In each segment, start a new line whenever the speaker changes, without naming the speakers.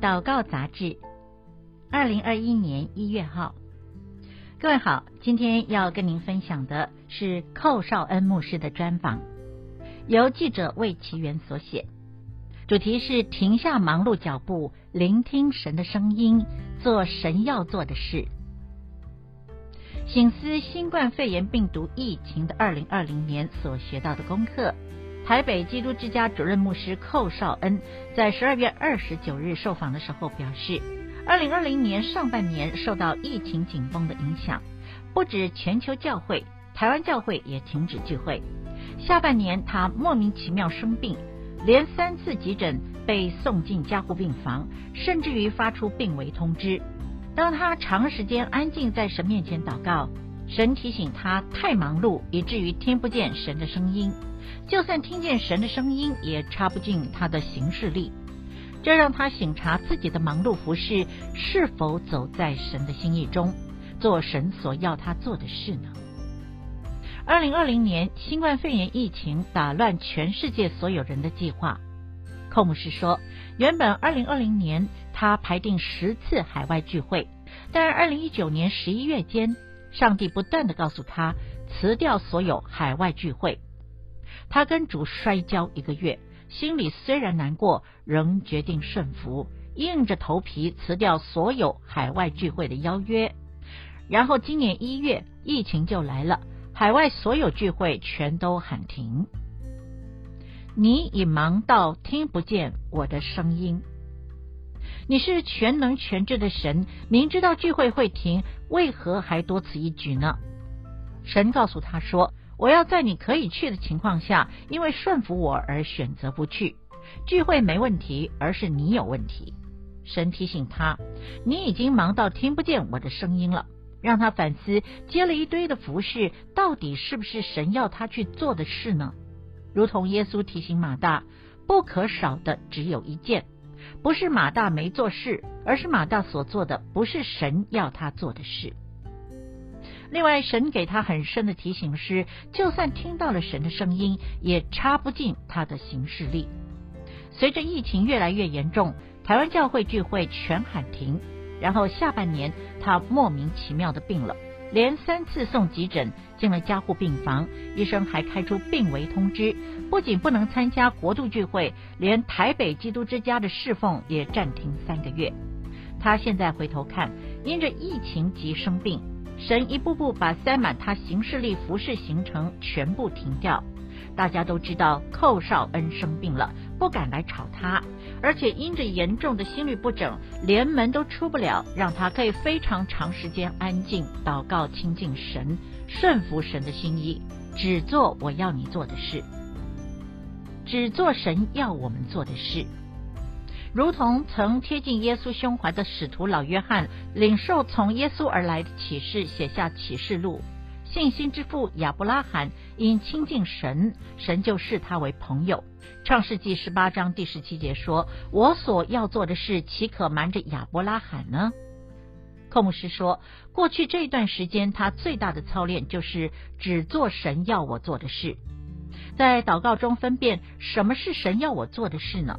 祷告杂志，二零二一年一月号。各位好，今天要跟您分享的是寇绍恩牧师的专访，由记者魏其源所写，主题是停下忙碌脚步，聆听神的声音，做神要做的事。省思新冠肺炎病毒疫情的二零二零年所学到的功课。台北基督之家主任牧师寇绍恩在十二月二十九日受访的时候表示，二零二零年上半年受到疫情紧绷的影响，不止全球教会，台湾教会也停止聚会。下半年他莫名其妙生病，连三次急诊，被送进加护病房，甚至于发出病危通知。当他长时间安静在神面前祷告，神提醒他太忙碌，以至于听不见神的声音。就算听见神的声音，也插不进他的行事历，这让他省察自己的忙碌服事是否走在神的心意中，做神所要他做的事呢？二零二零年新冠肺炎疫情打乱全世界所有人的计划。寇姆士说，原本二零二零年他排定十次海外聚会，但二零一九年十一月间，上帝不断地告诉他辞掉所有海外聚会。他跟主摔跤一个月，心里虽然难过，仍决定顺服，硬着头皮辞掉所有海外聚会的邀约。然后今年一月，疫情就来了，海外所有聚会全都喊停。你已忙到听不见我的声音。你是全能全知的神，明知道聚会会停，为何还多此一举呢？神告诉他说。我要在你可以去的情况下，因为顺服我而选择不去。聚会没问题，而是你有问题。神提醒他，你已经忙到听不见我的声音了，让他反思，接了一堆的服饰，到底是不是神要他去做的事呢？如同耶稣提醒马大，不可少的只有一件，不是马大没做事，而是马大所做的不是神要他做的事。另外，神给他很深的提醒是，就算听到了神的声音，也插不进他的行事历。随着疫情越来越严重，台湾教会聚会全喊停。然后下半年，他莫名其妙的病了，连三次送急诊，进了加护病房，医生还开出病危通知，不仅不能参加国度聚会，连台北基督之家的侍奉也暂停三个月。他现在回头看，因着疫情及生病。神一步步把塞满他行事历服事行程全部停掉。大家都知道寇绍恩生病了，不敢来吵他，而且因着严重的心律不整，连门都出不了，让他可以非常长时间安静祷告亲近神，顺服神的心意，只做我要你做的事，只做神要我们做的事。如同曾贴近耶稣胸怀的使徒老约翰，领受从耶稣而来的启示，写下启示录。信心之父亚伯拉罕因亲近神，神就视他为朋友。创世纪十八章第十七节说：“我所要做的事，岂可瞒着亚伯拉罕呢？”寇牧师说，过去这段时间，他最大的操练就是只做神要我做的事，在祷告中分辨什么是神要我做的事呢？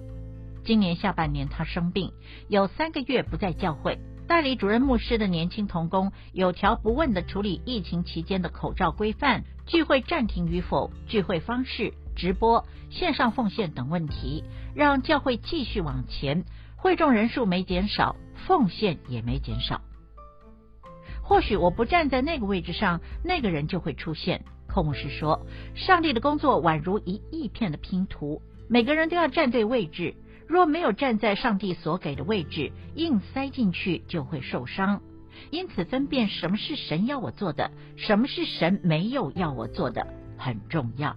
今年下半年，他生病，有三个月不在教会。代理主任牧师的年轻童工有条不紊地处理疫情期间的口罩规范、聚会暂停与否、聚会方式、直播、线上奉献等问题，让教会继续往前。会众人数没减少，奉献也没减少。或许我不站在那个位置上，那个人就会出现。寇牧师说：“上帝的工作宛如一亿片的拼图，每个人都要站对位置。”若没有站在上帝所给的位置，硬塞进去就会受伤。因此，分辨什么是神要我做的，什么是神没有要我做的，很重要。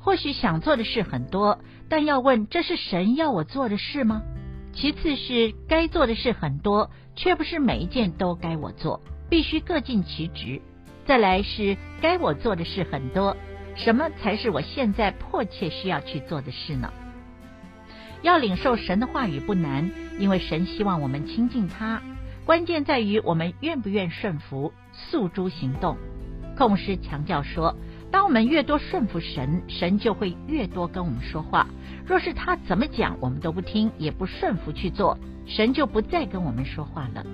或许想做的事很多，但要问这是神要我做的事吗？其次是该做的事很多，却不是每一件都该我做，必须各尽其职。再来是该我做的事很多，什么才是我现在迫切需要去做的事呢？要领受神的话语不难，因为神希望我们亲近他。关键在于我们愿不愿顺服，诉诸行动。寇牧师强调说，当我们越多顺服神，神就会越多跟我们说话。若是他怎么讲，我们都不听，也不顺服去做，神就不再跟我们说话了。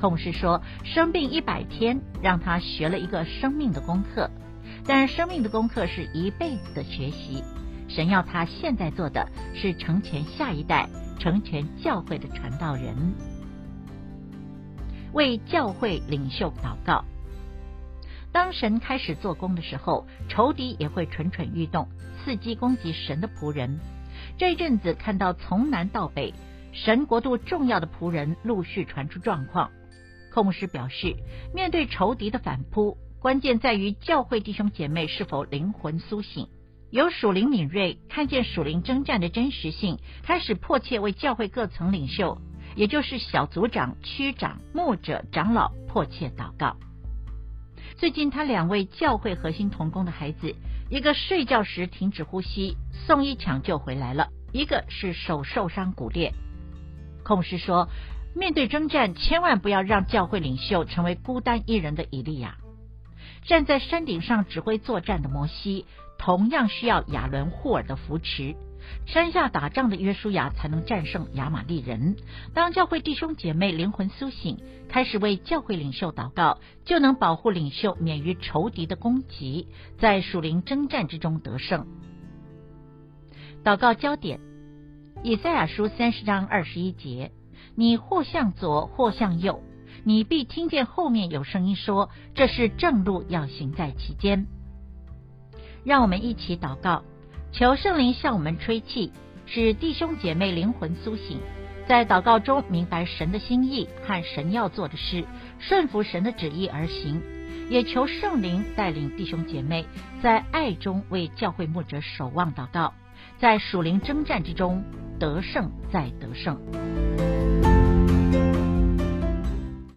孔师说，生病一百天，让他学了一个生命的功课。但生命的功课是一辈子的学习。神要他现在做的是成全下一代，成全教会的传道人，为教会领袖祷告。当神开始做工的时候，仇敌也会蠢蠢欲动，伺机攻击神的仆人。这一阵子看到从南到北，神国度重要的仆人陆续传出状况。寇牧师表示，面对仇敌的反扑，关键在于教会弟兄姐妹是否灵魂苏醒，有属灵敏锐，看见属灵征战的真实性，开始迫切为教会各层领袖，也就是小组长、区长、牧者、长老迫切祷告。最近，他两位教会核心同工的孩子，一个睡觉时停止呼吸，送医抢救回来了；一个是手受伤骨裂。孔师说，面对征战，千万不要让教会领袖成为孤单一人的以利亚。站在山顶上指挥作战的摩西，同样需要亚伦、霍尔的扶持。山下打仗的约书亚才能战胜亚玛力人。当教会弟兄姐妹灵魂苏醒，开始为教会领袖祷告，就能保护领袖免于仇敌的攻击，在属灵征战之中得胜。祷告焦点：以赛亚书三十章二十一节，你或向左，或向右，你必听见后面有声音说：“这是正路，要行在其间。”让我们一起祷告。求圣灵向我们吹气，使弟兄姐妹灵魂苏醒，在祷告中明白神的心意和神要做的事，顺服神的旨意而行。也求圣灵带领弟兄姐妹在爱中为教会牧者守望祷告，在属灵征战之中得胜再得胜。